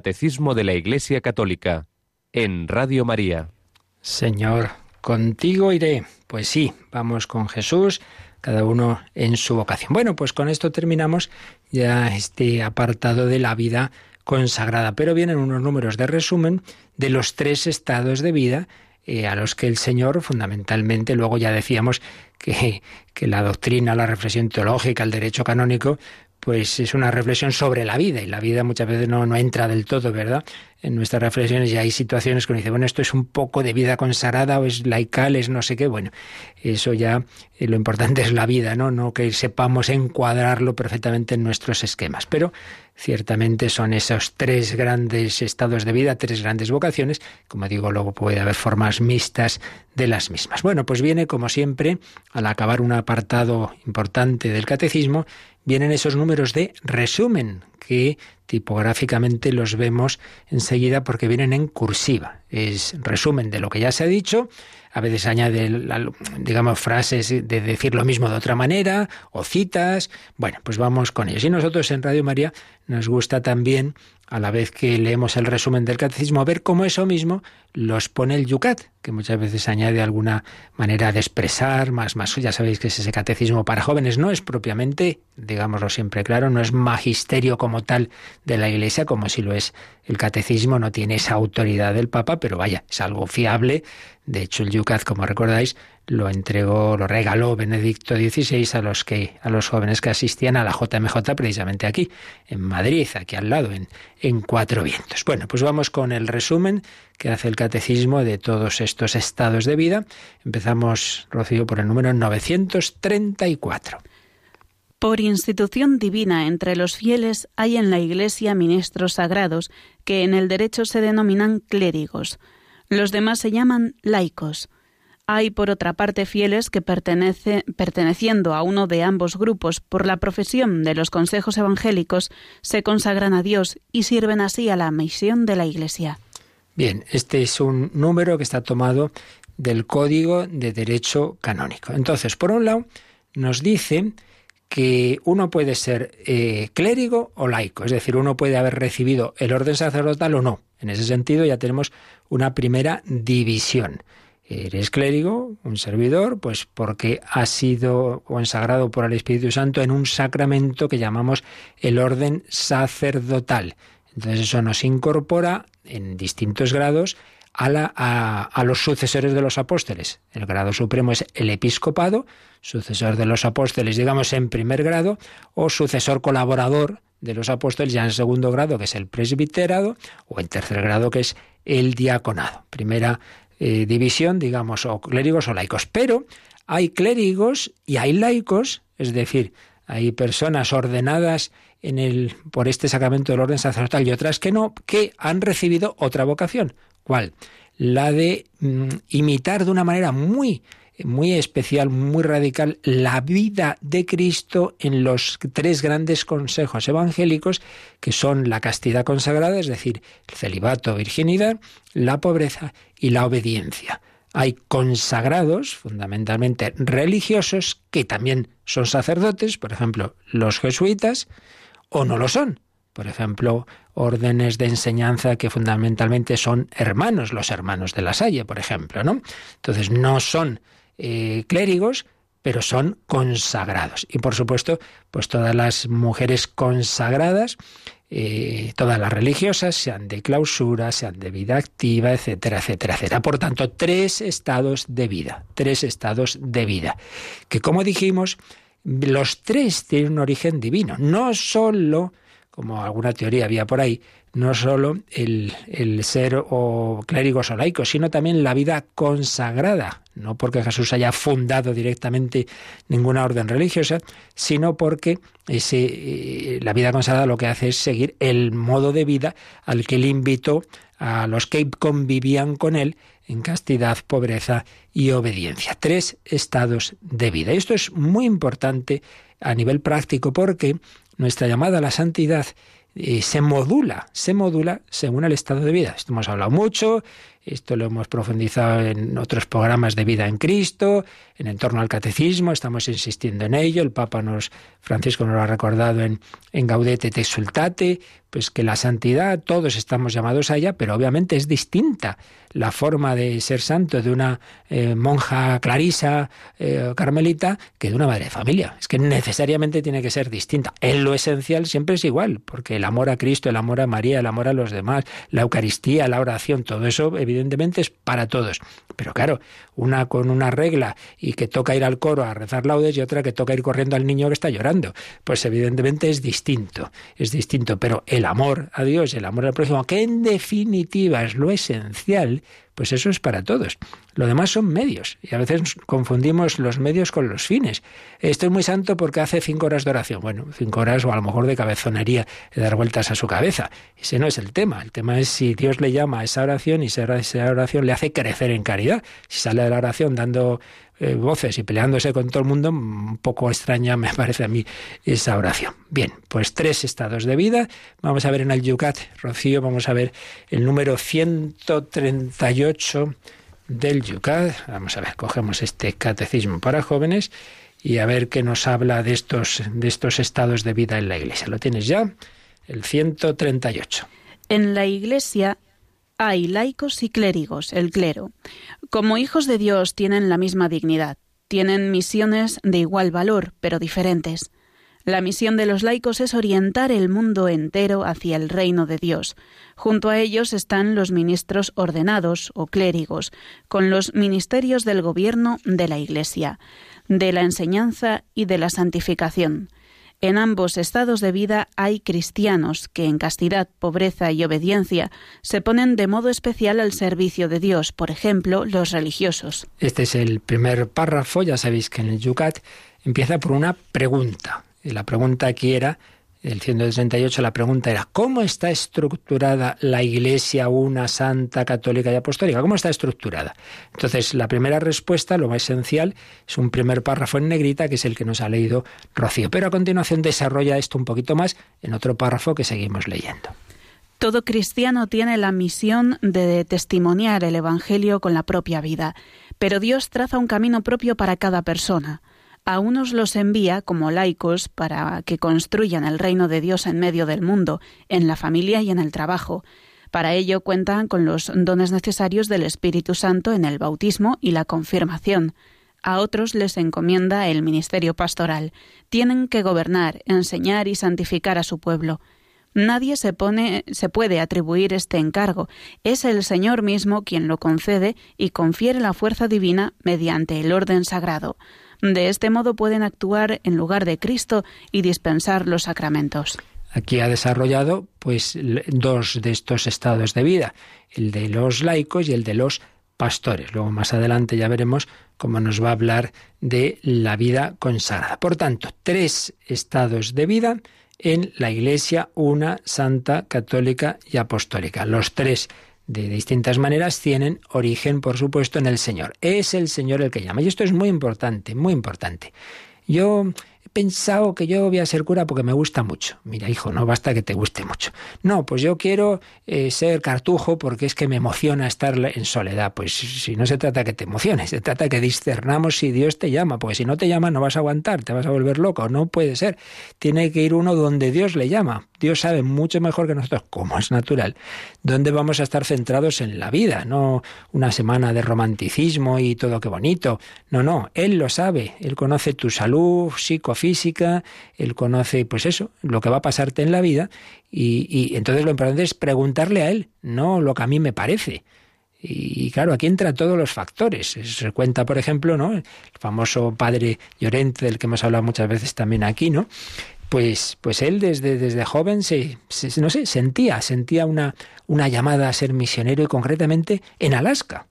Catecismo de la Iglesia Católica, en Radio María. Señor, contigo iré. Pues sí, vamos con Jesús, cada uno en su vocación. Bueno, pues con esto terminamos ya este apartado de la vida consagrada, pero vienen unos números de resumen de los tres estados de vida eh, a los que el Señor fundamentalmente, luego ya decíamos que, que la doctrina, la reflexión teológica, el derecho canónico, pues es una reflexión sobre la vida y la vida muchas veces no, no entra del todo, ¿verdad? En nuestras reflexiones ya hay situaciones que uno dice, bueno, esto es un poco de vida consagrada o es laical, es no sé qué, bueno, eso ya eh, lo importante es la vida, ¿no? No que sepamos encuadrarlo perfectamente en nuestros esquemas, pero ciertamente son esos tres grandes estados de vida, tres grandes vocaciones, como digo, luego puede haber formas mixtas de las mismas. Bueno, pues viene como siempre, al acabar un apartado importante del catecismo, vienen esos números de resumen que tipográficamente los vemos enseguida porque vienen en cursiva. Es resumen de lo que ya se ha dicho. A veces añade, digamos, frases de decir lo mismo de otra manera o citas. Bueno, pues vamos con ellos. Y nosotros en Radio María nos gusta también a la vez que leemos el resumen del catecismo, ver cómo eso mismo los pone el Yucat, que muchas veces añade alguna manera de expresar, más, más, ya sabéis que es ese catecismo para jóvenes, no es propiamente, digámoslo siempre claro, no es magisterio como tal de la Iglesia, como si lo es el catecismo, no tiene esa autoridad del Papa, pero vaya, es algo fiable. De hecho, el Yucat, como recordáis, lo entregó, lo regaló Benedicto XVI a los que, a los jóvenes que asistían a la JMJ precisamente aquí, en Madrid, aquí al lado, en, en Cuatro Vientos. Bueno, pues vamos con el resumen que hace el catecismo de todos estos estados de vida. Empezamos, Rocío, por el número 934. Por institución divina entre los fieles hay en la Iglesia ministros sagrados que en el derecho se denominan clérigos. Los demás se llaman laicos. Hay, por otra parte, fieles que perteneciendo a uno de ambos grupos por la profesión de los consejos evangélicos, se consagran a Dios y sirven así a la misión de la Iglesia. Bien, este es un número que está tomado del Código de Derecho Canónico. Entonces, por un lado, nos dice que uno puede ser eh, clérigo o laico, es decir, uno puede haber recibido el orden sacerdotal o no. En ese sentido ya tenemos una primera división. Eres clérigo, un servidor, pues porque has sido consagrado por el Espíritu Santo en un sacramento que llamamos el orden sacerdotal. Entonces eso nos incorpora en distintos grados a, la, a, los sucesores de los apóstoles. El grado supremo es el episcopado, sucesor de los apóstoles, digamos, en primer grado, o sucesor colaborador de los apóstoles ya en segundo grado, que es el presbiterado, o en tercer grado, que es el diaconado. Primera eh, división, digamos, o clérigos o laicos. Pero hay clérigos y hay laicos, es decir, hay personas ordenadas en el, por este sacramento del orden sacerdotal y otras que no, que han recibido otra vocación. ¿Cuál? La de mm, imitar de una manera muy muy especial, muy radical, la vida de Cristo en los tres grandes consejos evangélicos, que son la castidad consagrada, es decir, el celibato, virginidad, la pobreza y la obediencia. Hay consagrados, fundamentalmente religiosos, que también son sacerdotes, por ejemplo, los jesuitas, o no lo son. Por ejemplo, órdenes de enseñanza que fundamentalmente son hermanos, los hermanos de la Salle, por ejemplo, ¿no? Entonces no son eh, clérigos, pero son consagrados. Y por supuesto, pues todas las mujeres consagradas, eh, todas las religiosas, sean de clausura, sean de vida activa, etcétera, etcétera, etcétera. Por tanto, tres estados de vida, tres estados de vida, que como dijimos, los tres tienen un origen divino, no solo, como alguna teoría había por ahí, no solo el, el, ser o clérigos o laicos, sino también la vida consagrada, no porque Jesús haya fundado directamente ninguna orden religiosa, sino porque ese, eh, la vida consagrada lo que hace es seguir el modo de vida al que él invitó a los que convivían con él en castidad, pobreza y obediencia. Tres estados de vida. Esto es muy importante a nivel práctico porque nuestra llamada a la santidad eh, se modula, se modula según el estado de vida. Esto hemos hablado mucho, esto lo hemos profundizado en otros programas de vida en Cristo, en torno al catecismo, estamos insistiendo en ello. El Papa nos, Francisco nos lo ha recordado en, en Gaudete te exultate, pues que la santidad, todos estamos llamados a ella, pero obviamente es distinta la forma de ser santo de una eh, monja clarisa eh, carmelita que de una madre de familia. Es que necesariamente tiene que ser distinta. En lo esencial siempre es igual, porque el amor a Cristo, el amor a María, el amor a los demás, la Eucaristía, la oración, todo eso evidentemente es para todos. Pero claro, una con una regla y que toca ir al coro a rezar laudes y otra que toca ir corriendo al niño que está llorando. Pues evidentemente es distinto, es distinto, pero el amor a Dios, el amor al prójimo, que en definitiva es lo esencial, pues eso es para todos. Lo demás son medios y a veces confundimos los medios con los fines. Estoy muy santo porque hace cinco horas de oración. Bueno, cinco horas o a lo mejor de cabezonería, de dar vueltas a su cabeza. Ese no es el tema. El tema es si Dios le llama a esa oración y esa oración le hace crecer en caridad. Si sale la oración dando eh, voces y peleándose con todo el mundo, un poco extraña me parece a mí esa oración. Bien, pues tres estados de vida. Vamos a ver en el Yucat, Rocío, vamos a ver el número 138 del Yucat. Vamos a ver, cogemos este catecismo para jóvenes y a ver qué nos habla de estos, de estos estados de vida en la Iglesia. ¿Lo tienes ya? El 138. En la Iglesia hay laicos y clérigos, el clero. Como hijos de Dios tienen la misma dignidad, tienen misiones de igual valor, pero diferentes. La misión de los laicos es orientar el mundo entero hacia el reino de Dios. Junto a ellos están los ministros ordenados o clérigos, con los ministerios del gobierno de la Iglesia, de la enseñanza y de la santificación. En ambos estados de vida hay cristianos que en castidad, pobreza y obediencia se ponen de modo especial al servicio de Dios, por ejemplo, los religiosos. Este es el primer párrafo, ya sabéis que en el Yucat empieza por una pregunta. Y la pregunta aquí era el 168 la pregunta era, ¿cómo está estructurada la Iglesia una santa católica y apostólica? ¿Cómo está estructurada? Entonces, la primera respuesta, lo más esencial, es un primer párrafo en negrita, que es el que nos ha leído Rocío. Pero a continuación desarrolla esto un poquito más en otro párrafo que seguimos leyendo. Todo cristiano tiene la misión de testimoniar el Evangelio con la propia vida, pero Dios traza un camino propio para cada persona. A unos los envía como laicos para que construyan el reino de Dios en medio del mundo, en la familia y en el trabajo. Para ello cuentan con los dones necesarios del Espíritu Santo en el bautismo y la confirmación. A otros les encomienda el ministerio pastoral. Tienen que gobernar, enseñar y santificar a su pueblo. Nadie se pone se puede atribuir este encargo. Es el Señor mismo quien lo concede y confiere la fuerza divina mediante el orden sagrado. De este modo pueden actuar en lugar de Cristo y dispensar los sacramentos. Aquí ha desarrollado pues dos de estos estados de vida, el de los laicos y el de los pastores. Luego más adelante ya veremos cómo nos va a hablar de la vida consagrada. Por tanto, tres estados de vida en la Iglesia, una santa, católica y apostólica. Los tres de distintas maneras tienen origen, por supuesto, en el Señor. Es el Señor el que llama. Y esto es muy importante, muy importante. Yo pensado que yo voy a ser cura porque me gusta mucho. Mira, hijo, no basta que te guste mucho. No, pues yo quiero eh, ser cartujo porque es que me emociona estar en soledad. Pues si no se trata que te emociones, se trata que discernamos si Dios te llama, porque si no te llama no vas a aguantar, te vas a volver loco, no puede ser. Tiene que ir uno donde Dios le llama. Dios sabe mucho mejor que nosotros, como es natural, dónde vamos a estar centrados en la vida, no una semana de romanticismo y todo qué bonito. No, no, Él lo sabe, Él conoce tu salud psicofísica, Él conoce, pues eso, lo que va a pasarte en la vida y, y entonces lo importante es preguntarle a Él, no lo que a mí me parece. Y claro, aquí entran todos los factores. Se cuenta, por ejemplo, ¿no? El famoso padre Llorente, del que hemos hablado muchas veces también aquí, ¿no? pues, pues él desde, desde joven se, no sé, sentía, sentía una, una llamada a ser misionero y concretamente en Alaska.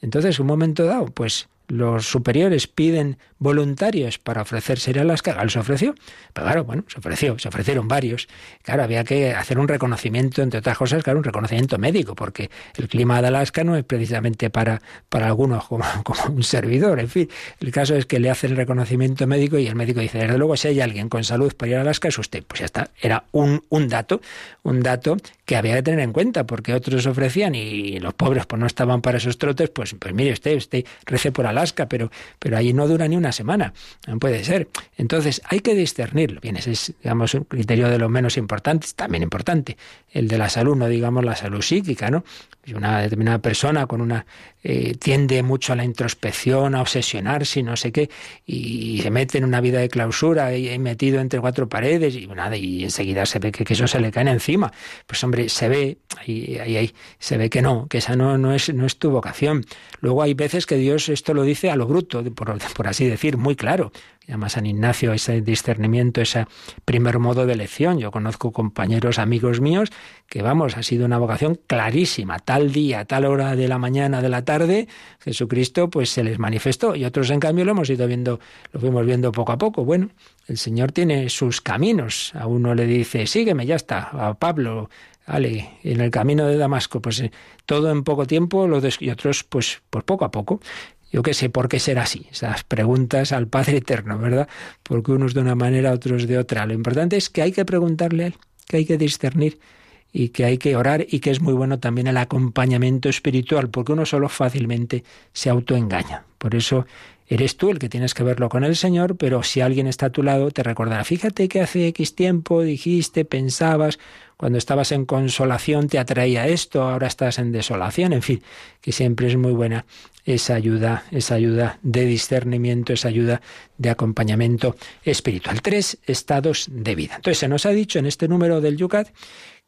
Entonces, un momento dado, pues los superiores piden voluntarios para ofrecerse a Alaska, Gal se ofreció. Pero claro, bueno, se ofreció, se ofrecieron varios. Claro, había que hacer un reconocimiento, entre otras cosas, claro, un reconocimiento médico, porque el clima de Alaska no es precisamente para, para algunos como, un servidor. En fin, el caso es que le hacen el reconocimiento médico y el médico dice, desde luego, si hay alguien con salud para ir a Alaska, es usted. Pues ya está, era un, un dato, un dato que había que tener en cuenta, porque otros ofrecían y los pobres pues no estaban para esos trotes, pues, pues mire usted, usted rece por Alaska, pero, pero allí no dura ni una semana. No puede ser. Entonces, hay que discernirlo. Bien, ese es, digamos, un criterio de los menos importantes, también importante. El de la salud, no digamos la salud psíquica, ¿no? Una determinada persona con una eh, tiende mucho a la introspección, a obsesionarse y no sé qué, y se mete en una vida de clausura y, metido entre cuatro paredes y nada, y enseguida se ve que, eso se le cae encima. Pues hombre, se ve, ahí, ahí, se ve que no, que esa no, no, es, no es tu vocación. Luego hay veces que Dios esto lo dice a lo bruto, por, por así decir, muy claro llama San Ignacio ese discernimiento, ese primer modo de elección. Yo conozco compañeros, amigos míos, que vamos, ha sido una vocación clarísima. Tal día, tal hora de la mañana, de la tarde, Jesucristo pues se les manifestó. Y otros, en cambio, lo hemos ido viendo, lo fuimos viendo poco a poco. Bueno, el Señor tiene sus caminos. A uno le dice, sígueme, ya está. A Pablo, vale, en el camino de Damasco, pues eh, todo en poco tiempo, y otros, pues, pues poco a poco. Yo qué sé por qué será así. Esas preguntas al Padre Eterno, ¿verdad? Porque unos de una manera, otros de otra. Lo importante es que hay que preguntarle a Él, que hay que discernir y que hay que orar y que es muy bueno también el acompañamiento espiritual, porque uno solo fácilmente se autoengaña. Por eso eres tú el que tienes que verlo con el Señor, pero si alguien está a tu lado te recordará, fíjate que hace X tiempo dijiste, pensabas, cuando estabas en consolación te atraía esto, ahora estás en desolación, en fin, que siempre es muy buena esa ayuda, esa ayuda de discernimiento, esa ayuda de acompañamiento espiritual. Tres estados de vida. Entonces se nos ha dicho en este número del Yucat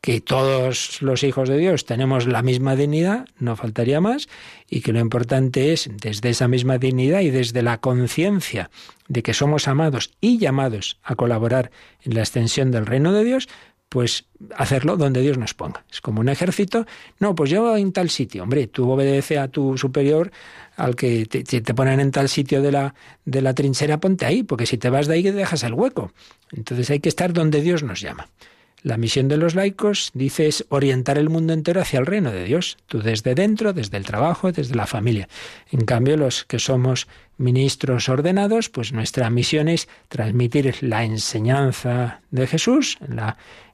que todos los hijos de Dios tenemos la misma dignidad, no faltaría más, y que lo importante es, desde esa misma dignidad y desde la conciencia de que somos amados y llamados a colaborar en la extensión del reino de Dios, pues hacerlo donde Dios nos ponga. Es como un ejército. No, pues yo en tal sitio. Hombre, tú obedece a tu superior, al que te, ponen en tal sitio de la, de la trinchera, ponte ahí, porque si te vas de ahí dejas el hueco. Entonces hay que estar donde Dios nos llama. La misión de los laicos, dice, es orientar el mundo entero hacia el reino de Dios. Tú desde dentro, desde el trabajo, desde la familia. En cambio, los que somos ministros ordenados, pues nuestra misión es transmitir la enseñanza de Jesús,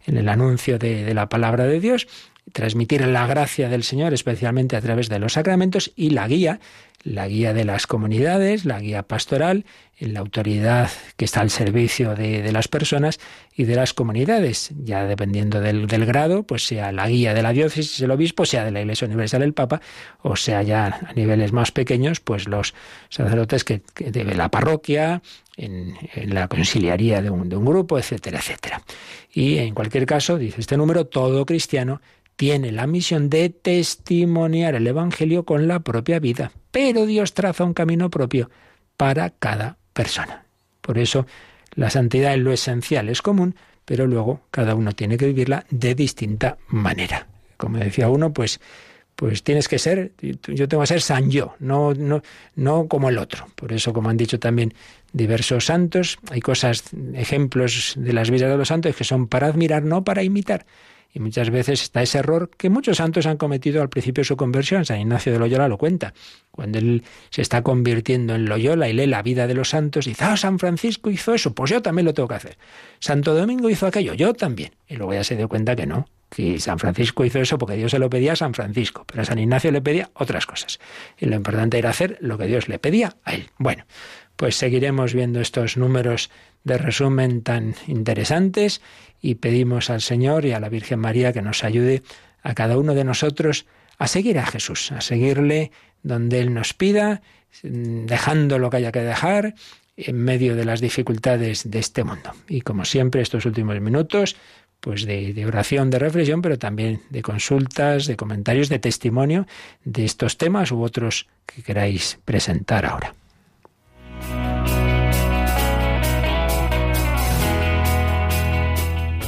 en el anuncio de, la palabra de Dios, transmitir la gracia del Señor, especialmente a través de los sacramentos, y la guía, la guía de las comunidades, la guía pastoral, en la autoridad que está al servicio de, las personas y de las comunidades, ya dependiendo del, grado, pues sea la guía de la diócesis, el obispo, sea de la Iglesia Universal el Papa, o sea ya a niveles más pequeños, pues los sacerdotes que, de la parroquia, en, la conciliaría de un, de un grupo, etcétera, etcétera. Y en cualquier caso, dice este número, todo cristiano tiene la misión de testimoniar el Evangelio con la propia vida, pero Dios traza un camino propio para cada persona. Por eso la santidad es lo esencial, es común, pero luego cada uno tiene que vivirla de distinta manera. Como decía uno, pues pues tienes que ser, yo tengo que ser san yo, no, no, no como el otro. Por eso, como han dicho también diversos santos, hay cosas, ejemplos de las vidas de los santos que son para admirar, no para imitar. Y muchas veces está ese error que muchos santos han cometido al principio de su conversión. San Ignacio de Loyola lo cuenta. Cuando él se está convirtiendo en Loyola y lee la vida de los santos, dice, ah, San Francisco hizo eso, pues yo también lo tengo que hacer. Santo Domingo hizo aquello, yo también. Y luego ya se dio cuenta que no, que San Francisco hizo eso porque Dios se lo pedía a San Francisco, pero a San Ignacio le pedía otras cosas. Y lo importante era hacer lo que Dios le pedía a él. Bueno, pues seguiremos viendo estos números de resumen tan interesantes y pedimos al Señor y a la Virgen María que nos ayude a cada uno de nosotros a seguir a Jesús, a seguirle donde Él nos pida, dejando lo que haya que dejar en medio de las dificultades de este mundo. Y como siempre, estos últimos minutos, pues de, de, oración, de reflexión, pero también de consultas, de comentarios, de testimonio de estos temas u otros que queráis presentar ahora.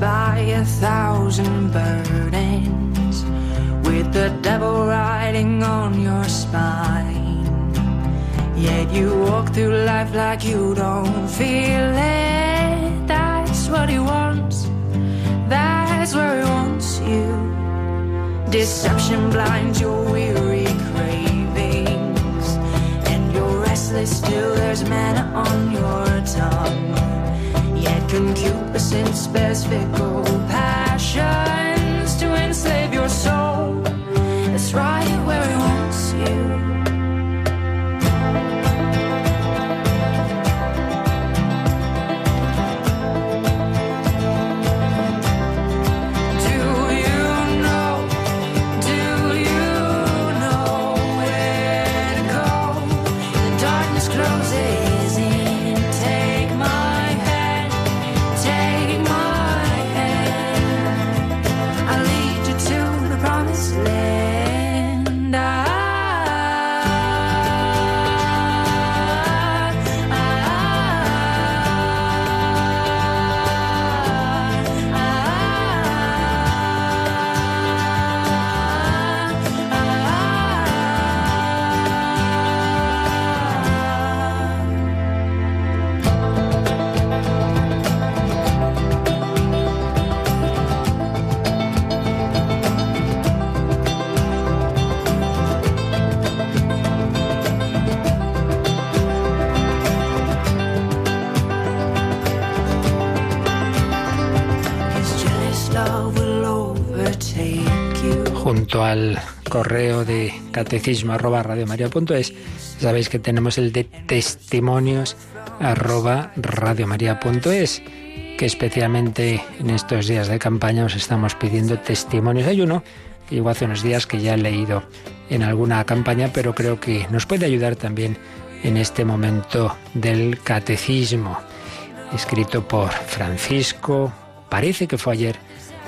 by a thousand burdens, with the devil riding on your spine. Yet you walk through life like you don't feel it. That's what he wants, that's where he wants you. Deception blinds your weary cravings, and you're restless still. There's manna on your tongue concupiscence, specific passion. Al correo de catecismo arroba radiomaria.es sabéis que tenemos el de testimonios arroba radiomaria.es que especialmente en estos días de campaña os estamos pidiendo testimonios. Hay uno que llegó hace unos días que ya he leído en alguna campaña, pero creo que nos puede ayudar también en este momento del catecismo, escrito por Francisco, parece que fue ayer,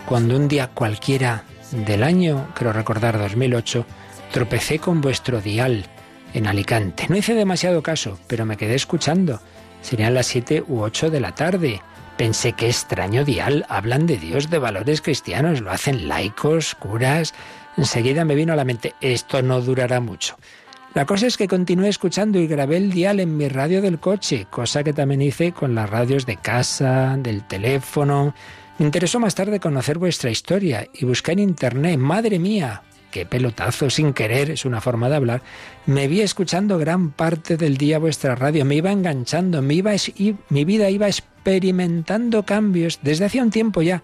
cuando un día cualquiera del año, creo recordar 2008, tropecé con vuestro dial en Alicante. No hice demasiado caso, pero me quedé escuchando. Serían las siete u ocho de la tarde. Pensé que extraño dial, hablan de Dios, de valores cristianos, lo hacen laicos, curas. Enseguida me vino a la mente, esto no durará mucho. La cosa es que continué escuchando y grabé el dial en mi radio del coche, cosa que también hice con las radios de casa, del teléfono. Me interesó más tarde conocer vuestra historia y busqué en internet, madre mía, qué pelotazo sin querer, es una forma de hablar. Me vi escuchando gran parte del día vuestra radio, me iba enganchando, me iba mi vida iba experimentando cambios desde hacía un tiempo ya.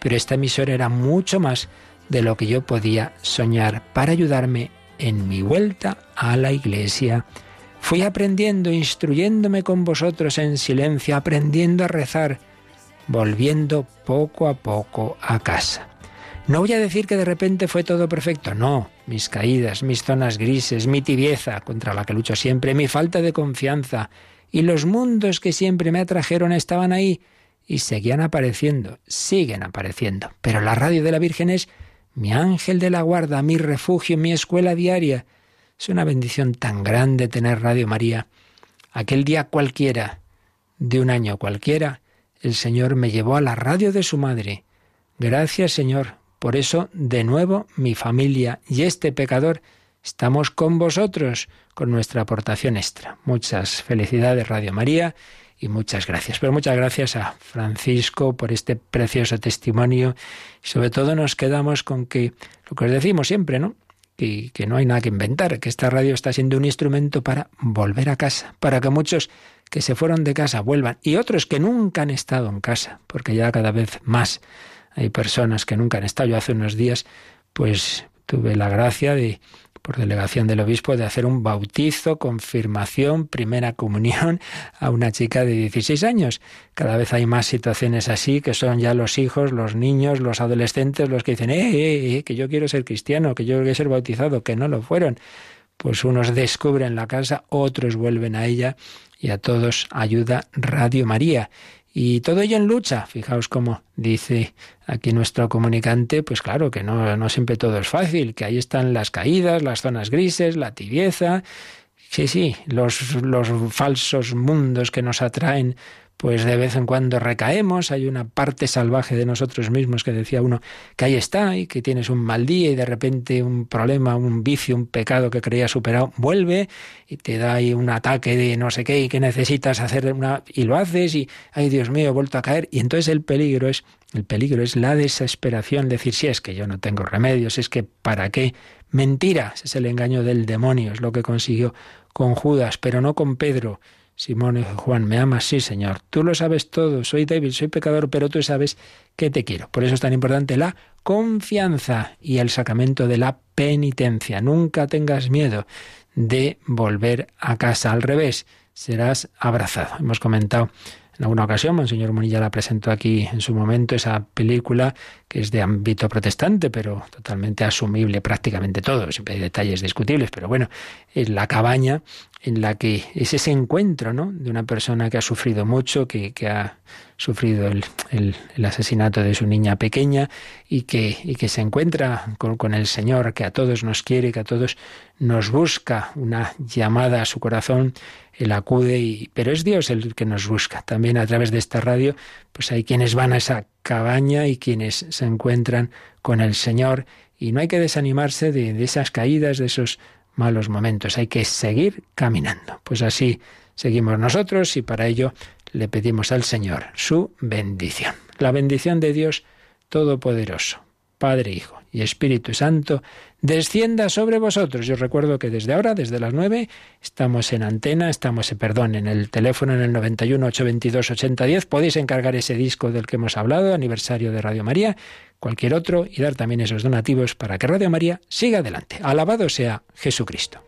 Pero esta emisora era mucho más de lo que yo podía soñar para ayudarme en mi vuelta a la iglesia. Fui aprendiendo, instruyéndome con vosotros en silencio, aprendiendo a rezar, volviendo poco a poco a casa. No voy a decir que de repente fue todo perfecto, no. Mis caídas, mis zonas grises, mi tibieza contra la que lucho siempre, mi falta de confianza y los mundos que siempre me atrajeron estaban ahí y seguían apareciendo, siguen apareciendo. Pero la radio de la Virgen es mi ángel de la guarda, mi refugio, mi escuela diaria. Es una bendición tan grande tener Radio María. Aquel día cualquiera, de un año cualquiera, el Señor me llevó a la radio de su madre. Gracias, Señor. Por eso, de nuevo, mi familia y este pecador estamos con vosotros con nuestra aportación extra. Muchas felicidades, Radio María, y muchas gracias. Pero muchas gracias a Francisco por este precioso testimonio. Sobre todo nos quedamos con que, lo que os decimos siempre, ¿no? Que, que no hay nada que inventar, que esta radio está siendo un instrumento para volver a casa, para que muchos que se fueron de casa vuelvan y otros que nunca han estado en casa, porque ya cada vez más hay personas que nunca han estado. Yo hace unos días, pues tuve la gracia de por delegación del obispo, de hacer un bautizo, confirmación, primera comunión a una chica de 16 años. Cada vez hay más situaciones así, que son ya los hijos, los niños, los adolescentes los que dicen, eh, eh, eh que yo quiero ser cristiano, que yo quiero ser bautizado, que no lo fueron. Pues unos descubren la casa, otros vuelven a ella y a todos ayuda Radio María. Y todo ello en lucha. Fijaos cómo dice aquí nuestro comunicante, pues claro que no, no siempre todo es fácil, que ahí están las caídas, las zonas grises, la tibieza. Sí, sí, los, los falsos mundos que nos atraen pues de vez en cuando recaemos, hay una parte salvaje de nosotros mismos que decía uno que ahí está y que tienes un mal día y de repente un problema, un vicio, un pecado que creías superado vuelve y te da ahí un ataque de no sé qué y que necesitas hacer una y lo haces y ay Dios mío, he vuelto a caer y entonces el peligro es el peligro es la desesperación, decir si es que yo no tengo remedios, es que para qué mentira, es el engaño del demonio, es lo que consiguió con Judas, pero no con Pedro. Simón y Juan, ¿me amas? Sí, Señor. Tú lo sabes todo. Soy débil, soy pecador, pero tú sabes que te quiero. Por eso es tan importante la confianza y el sacramento de la penitencia. Nunca tengas miedo de volver a casa. Al revés, serás abrazado. Hemos comentado en alguna ocasión, Monseñor Munilla la presentó aquí en su momento, esa película que es de ámbito protestante, pero totalmente asumible prácticamente todo. Siempre hay detalles discutibles, pero bueno, es la cabaña en la que es ese encuentro ¿no? de una persona que ha sufrido mucho, que, que ha sufrido el, el, asesinato de su niña pequeña y que, y que se encuentra con, el Señor, que a todos nos quiere, que a todos nos busca, una llamada a su corazón, Él acude, y, pero es Dios el que nos busca. También a través de esta radio, pues hay quienes van a esa cabaña y quienes se encuentran con el Señor y no hay que desanimarse de, de esas caídas, de esos malos momentos. Hay que seguir caminando. Pues así seguimos nosotros y para ello le pedimos al Señor su bendición. La bendición de Dios Todopoderoso, Padre, Hijo y Espíritu Santo, descienda sobre vosotros. Yo recuerdo que desde ahora, desde las nueve, estamos en antena, estamos, eh, perdón, en el teléfono en el 91 822 8010. Podéis encargar ese disco del que hemos hablado, aniversario de Radio María, cualquier otro, y dar también esos donativos para que Radio María siga adelante. Alabado sea Jesucristo.